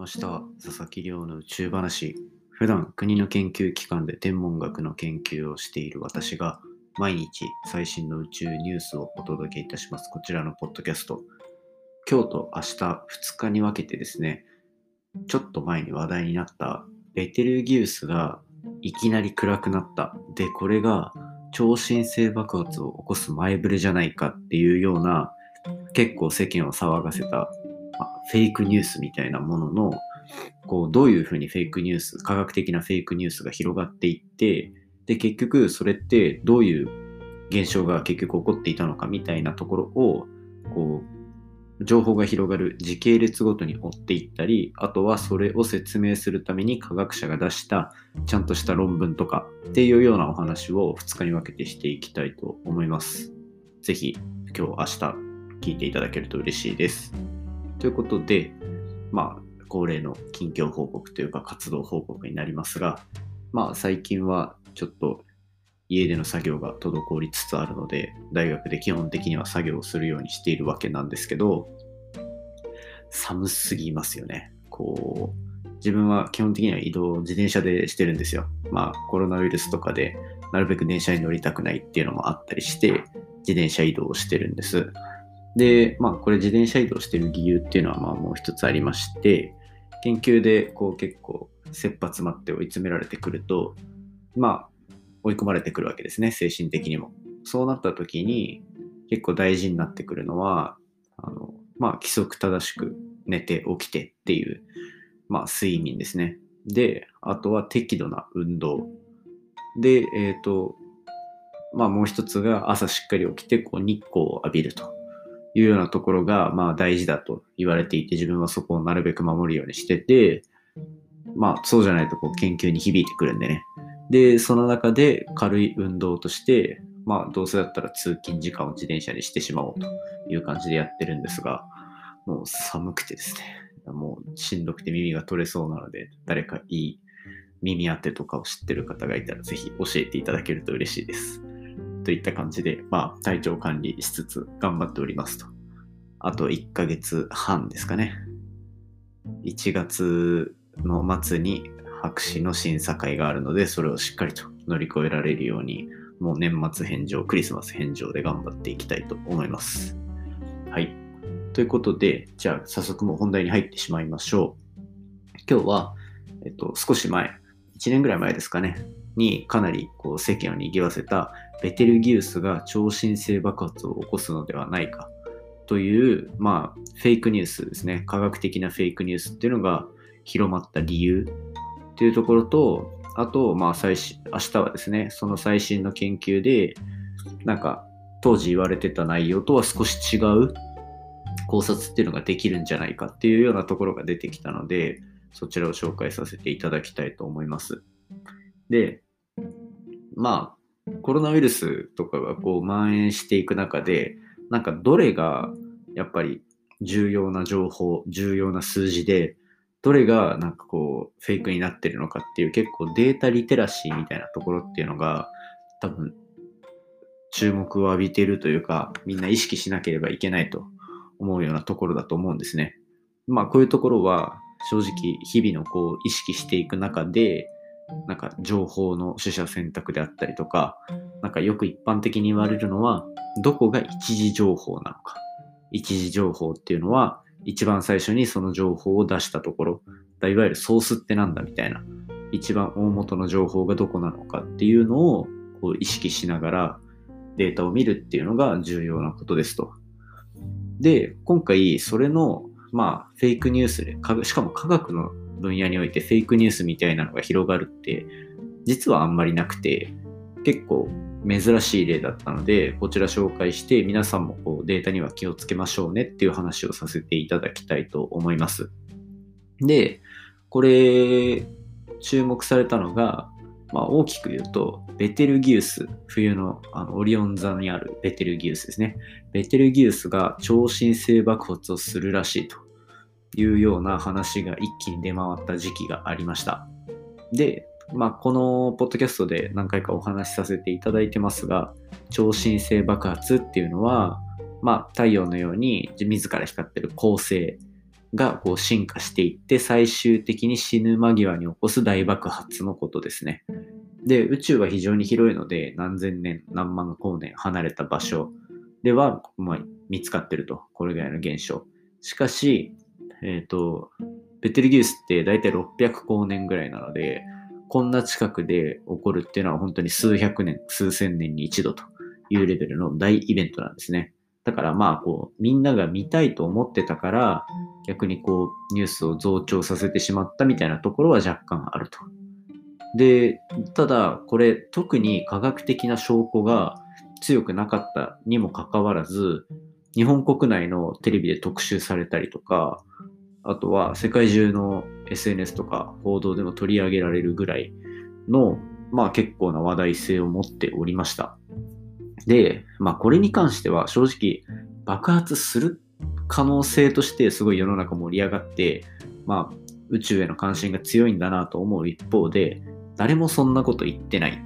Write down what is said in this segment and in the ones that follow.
ました。佐々木亮の宇宙話。普段国の研究機関で天文学の研究をしている私が毎日最新の宇宙ニュースをお届けいたします。こちらのポッドキャスト。今日と明日2日に分けてですねちょっと前に話題になったベテルギウスがいきなり暗くなった。でこれが超新星爆発を起こす前触れじゃないかっていうような結構世間を騒がせたフェイクニュースみたいなものの、こう、どういうふうにフェイクニュース、科学的なフェイクニュースが広がっていって、で、結局それってどういう現象が結局起こっていたのかみたいなところを、こう、情報が広がる時系列ごとに追っていったり、あとはそれを説明するために科学者が出したちゃんとした論文とかっていうようなお話を2日に分けてしていきたいと思います。ぜひ今日明日聞いていただけると嬉しいです。ということで、まあ、恒例の近況報告というか活動報告になりますが、まあ、最近はちょっと家での作業が滞りつつあるので、大学で基本的には作業をするようにしているわけなんですけど、寒すぎますよね。こう、自分は基本的には移動自転車でしてるんですよ。まあ、コロナウイルスとかでなるべく電車に乗りたくないっていうのもあったりして、自転車移動をしてるんです。で、まあ、これ自転車移動してる理由っていうのは、まあ、もう一つありまして、研究でこう結構、切羽詰まって追い詰められてくると、まあ、追い込まれてくるわけですね、精神的にも。そうなった時に、結構大事になってくるのは、あの、まあ、規則正しく寝て起きてっていう、まあ、睡眠ですね。で、あとは適度な運動。で、えっ、ー、と、まあ、もう一つが朝しっかり起きて、こう、日光を浴びると。いうようなところが、まあ大事だと言われていて、自分はそこをなるべく守るようにしてて、まあそうじゃないとこう研究に響いてくるんでね。で、その中で軽い運動として、まあどうせだったら通勤時間を自転車にしてしまおうという感じでやってるんですが、もう寒くてですね、もうしんどくて耳が取れそうなので、誰かいい耳当てとかを知ってる方がいたらぜひ教えていただけると嬉しいです。といった感じで、まあ、体調管理しつつ頑張っておりますと。あと1ヶ月半ですかね。1月の末に博士の審査会があるので、それをしっかりと乗り越えられるように、もう年末返上、クリスマス返上で頑張っていきたいと思います。はい。ということで、じゃあ早速もう本題に入ってしまいましょう。今日は、えっと、少し前、1年ぐらい前ですかね、にかなりこう世間を賑わせたベテルギウスが超新星爆発を起こすのではないかという、まあ、フェイクニュースですね。科学的なフェイクニュースっていうのが広まった理由っていうところと、あと、まあ、最新、明日はですね、その最新の研究で、なんか、当時言われてた内容とは少し違う考察っていうのができるんじゃないかっていうようなところが出てきたので、そちらを紹介させていただきたいと思います。で、まあ、コロナウイルスとかがこう蔓延していく中で、なんかどれがやっぱり重要な情報、重要な数字で、どれがなんかこうフェイクになってるのかっていう結構データリテラシーみたいなところっていうのが多分注目を浴びているというかみんな意識しなければいけないと思うようなところだと思うんですね。まあこういうところは正直日々のこう意識していく中でなんか情報の取捨選択であったりとか、なんかよく一般的に言われるのは、どこが一時情報なのか。一時情報っていうのは、一番最初にその情報を出したところ、いわゆるソースってなんだみたいな、一番大元の情報がどこなのかっていうのをこう意識しながらデータを見るっていうのが重要なことですと。で、今回それの、まあ、フェイクニュースで、しかも科学の分野においてフェイクニュースみたいなのが広がるって実はあんまりなくて結構珍しい例だったのでこちら紹介して皆さんもこうデータには気をつけましょうねっていう話をさせていただきたいと思います。で、これ注目されたのが、まあ、大きく言うとベテルギウス冬のあのオリオン座にあるベテルギウスですね。ベテルギウスが超新星爆発をするらしいと。いうような話が一気に出回った時期がありました。で、まあ、このポッドキャストで何回かお話しさせていただいてますが、超新星爆発っていうのは、まあ、太陽のように自ら光ってる恒星がこう進化していって最終的に死ぬ間際に起こす大爆発のことですね。で、宇宙は非常に広いので何千年、何万光年離れた場所では、まあ、見つかってると。これぐらいの現象。しかし、えっ、ー、と、ベテルギウスって大体600光年ぐらいなので、こんな近くで起こるっていうのは本当に数百年、数千年に一度というレベルの大イベントなんですね。だからまあこう、みんなが見たいと思ってたから、逆にこう、ニュースを増長させてしまったみたいなところは若干あると。で、ただこれ特に科学的な証拠が強くなかったにもかかわらず、日本国内のテレビで特集されたりとか、あとは世界中の SNS とか報道でも取り上げられるぐらいの、まあ結構な話題性を持っておりました。で、まあこれに関しては正直爆発する可能性としてすごい世の中盛り上がって、まあ宇宙への関心が強いんだなと思う一方で、誰もそんなこと言ってないっ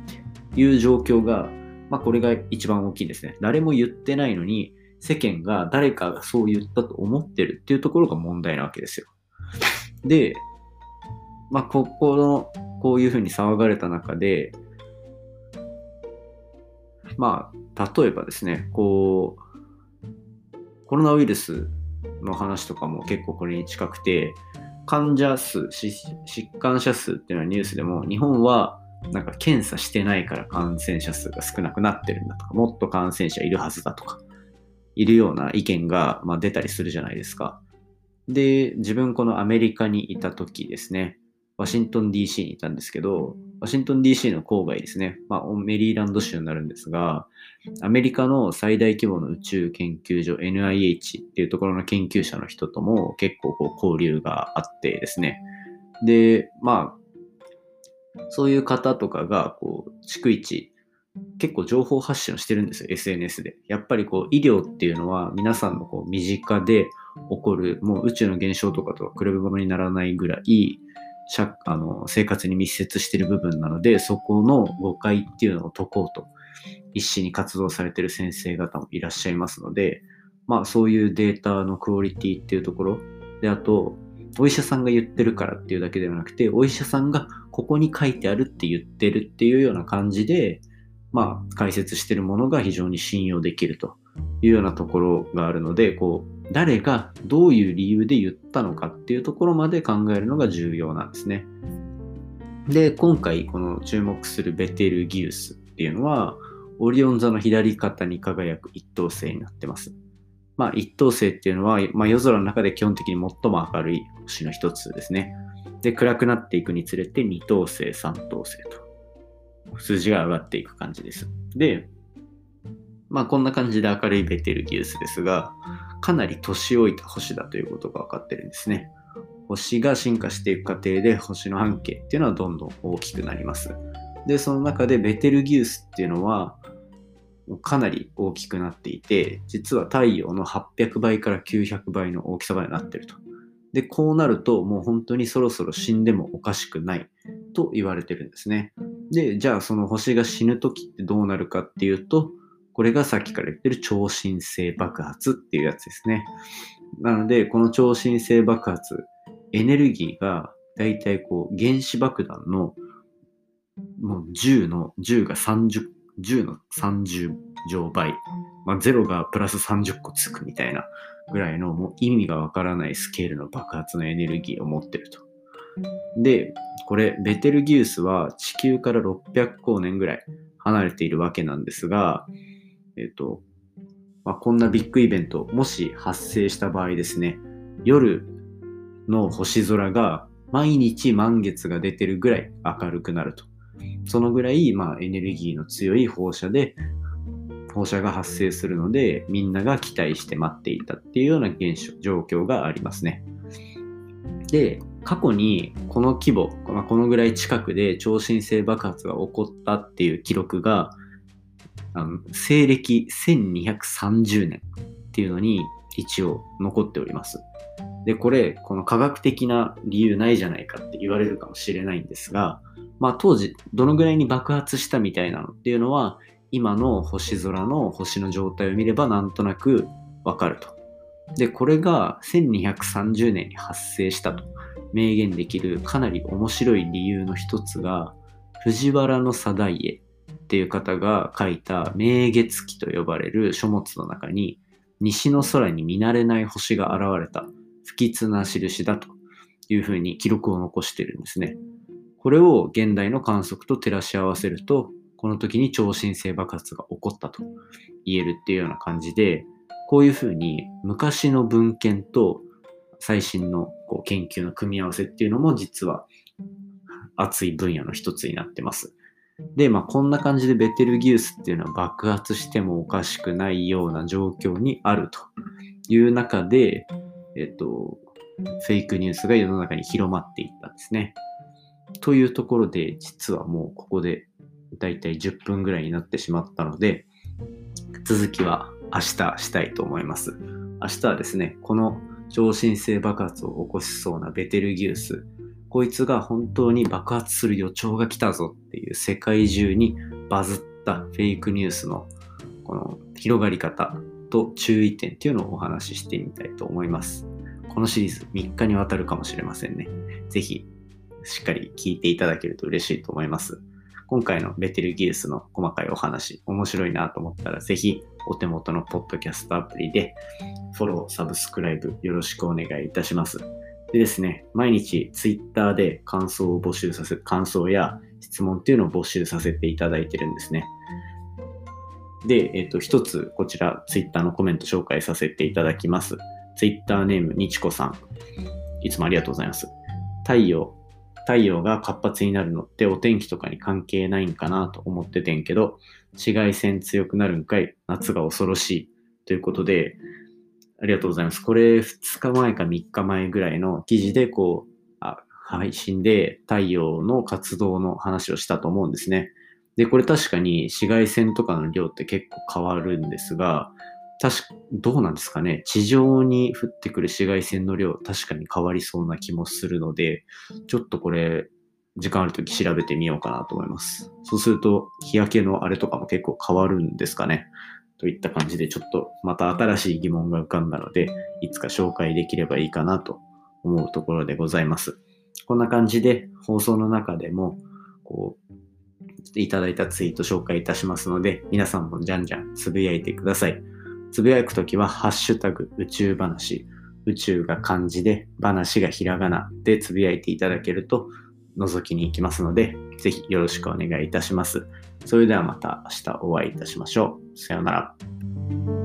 ていう状況が、まあこれが一番大きいんですね。誰も言ってないのに、世間が誰かがそう言ったと思ってるっていうところが問題なわけですよ。で、まあ、ここの、こういうふうに騒がれた中で、まあ、例えばですね、こう、コロナウイルスの話とかも結構これに近くて、患者数、疾患者数っていうのはニュースでも、日本はなんか検査してないから感染者数が少なくなってるんだとか、もっと感染者いるはずだとか、いるような意見が、まあ、出たりするじゃないですか。で、自分このアメリカにいた時ですね、ワシントン DC にいたんですけど、ワシントン DC の郊外ですね、まあ、メリーランド州になるんですが、アメリカの最大規模の宇宙研究所 NIH っていうところの研究者の人とも結構こう交流があってですね。で、まあ、そういう方とかが、こう、逐一結構情報発信をしてるんですよ、SNS で。やっぱりこう医療っていうのは皆さんのこう身近で起こる、もう宇宙の現象とかとは比べ物にならないぐらい、あの生活に密接してる部分なので、そこの誤解っていうのを解こうと、一心に活動されてる先生方もいらっしゃいますので、まあそういうデータのクオリティっていうところ、で、あと、お医者さんが言ってるからっていうだけではなくて、お医者さんがここに書いてあるって言ってるっていうような感じで、まあ、解説してるものが非常に信用できるというようなところがあるので、こう、誰がどういう理由で言ったのかっていうところまで考えるのが重要なんですね。で、今回この注目するベテルギウスっていうのは、オリオン座の左肩に輝く一等星になってます。まあ、一等星っていうのは、まあ、夜空の中で基本的に最も明るい星の一つですね。で、暗くなっていくにつれて二等星、三等星と数字が上がっていく感じです。で、まあこんな感じで明るいベテルギウスですが、かなり年老いた星だということが分かってるんですね。星が進化していく過程で星の半径っていうのはどんどん大きくなります。で、その中でベテルギウスっていうのはかなり大きくなっていて、実は太陽の800倍から900倍の大きさまでなってると。で、こうなるともう本当にそろそろ死んでもおかしくないと言われてるんですね。で、じゃあその星が死ぬ時ってどうなるかっていうと、これがさっきから言ってる超新星爆発っていうやつですね。なので、この超新星爆発、エネルギーがだいたいこう原子爆弾のもう10の、10が30、10の30乗倍。まあ、0がプラス30個つくみたいなぐらいのもう意味がわからないスケールの爆発のエネルギーを持ってると。で、これ、ベテルギウスは地球から600光年ぐらい離れているわけなんですが、えっ、と、まあ、こんなビッグイベント、もし発生した場合ですね、夜の星空が毎日満月が出てるぐらい明るくなると。そのぐらい、まあ、エネルギーの強い放射で、放射が発生するので、みんなが期待して待っていたっていうような現象、状況がありますね。で、過去にこの規模、まあ、このぐらい近くで超新星爆発が起こったっていう記録が、あの西暦1230年っていうのに一応残っております。で、これ、この科学的な理由ないじゃないかって言われるかもしれないんですが、まあ当時どのぐらいに爆発したみたいなのっていうのは、今の星空の星の状態を見ればなんとなくわかるとで、これが1230年に発生したと明言できるかなり面白い理由の一つが、藤原定家っていう方が書いた明月記と呼ばれる書物の中に、西の空に見慣れない星が現れた不吉な印だというふうに記録を残してるんですね。これを現代の観測と照らし合わせると、この時に超新星爆発が起こったと言えるっていうような感じで、こういうふうに昔の文献と最新のこう研究の組み合わせっていうのも実は熱い分野の一つになってます。で、まあ、こんな感じでベテルギウスっていうのは爆発してもおかしくないような状況にあるという中で、えっと、フェイクニュースが世の中に広まっていったんですね。というところで、実はもうここでだいたい10分ぐらいになってしまったので、続きは明日したいと思います。明日はですね、この超新星爆発を起こしそうなベテルギウス、こいつが本当に爆発する予兆が来たぞっていう世界中にバズったフェイクニュースのこの広がり方と注意点っていうのをお話ししてみたいと思います。このシリーズ3日にわたるかもしれませんね。ぜひしっかり聞いていただけると嬉しいと思います。今回のベテルギウスの細かいお話、面白いなと思ったら、ぜひお手元のポッドキャストアプリでフォロー、サブスクライブよろしくお願いいたします。でですね、毎日ツイッターで感想を募集させ、感想や質問っていうのを募集させていただいてるんですね。で、えっ、と、一つこちらツイッターのコメント紹介させていただきます。ツイッターネームにちこさん。いつもありがとうございます。太陽、太陽が活発になるのってお天気とかに関係ないんかなと思っててんけど、紫外線強くなるんかい、夏が恐ろしい。ということで、ありがとうございます。これ2日前か3日前ぐらいの記事でこう、あ配信で太陽の活動の話をしたと思うんですね。で、これ確かに紫外線とかの量って結構変わるんですが、確か、どうなんですかね。地上に降ってくる紫外線の量、確かに変わりそうな気もするので、ちょっとこれ、時間あるとき調べてみようかなと思います。そうすると、日焼けのあれとかも結構変わるんですかね。といった感じで、ちょっとまた新しい疑問が浮かんだので、いつか紹介できればいいかなと思うところでございます。こんな感じで放送の中でも、こう、いただいたツイート紹介いたしますので、皆さんもじゃんじゃんつぶやいてください。つぶやくときは、ハッシュタグ宇宙話、宇宙が漢字で、話がひらがなでつぶやいていただけると、覗きに行きますので、ぜひよろしくお願いいたします。それではまた明日お会いいたしましょう。さようなら。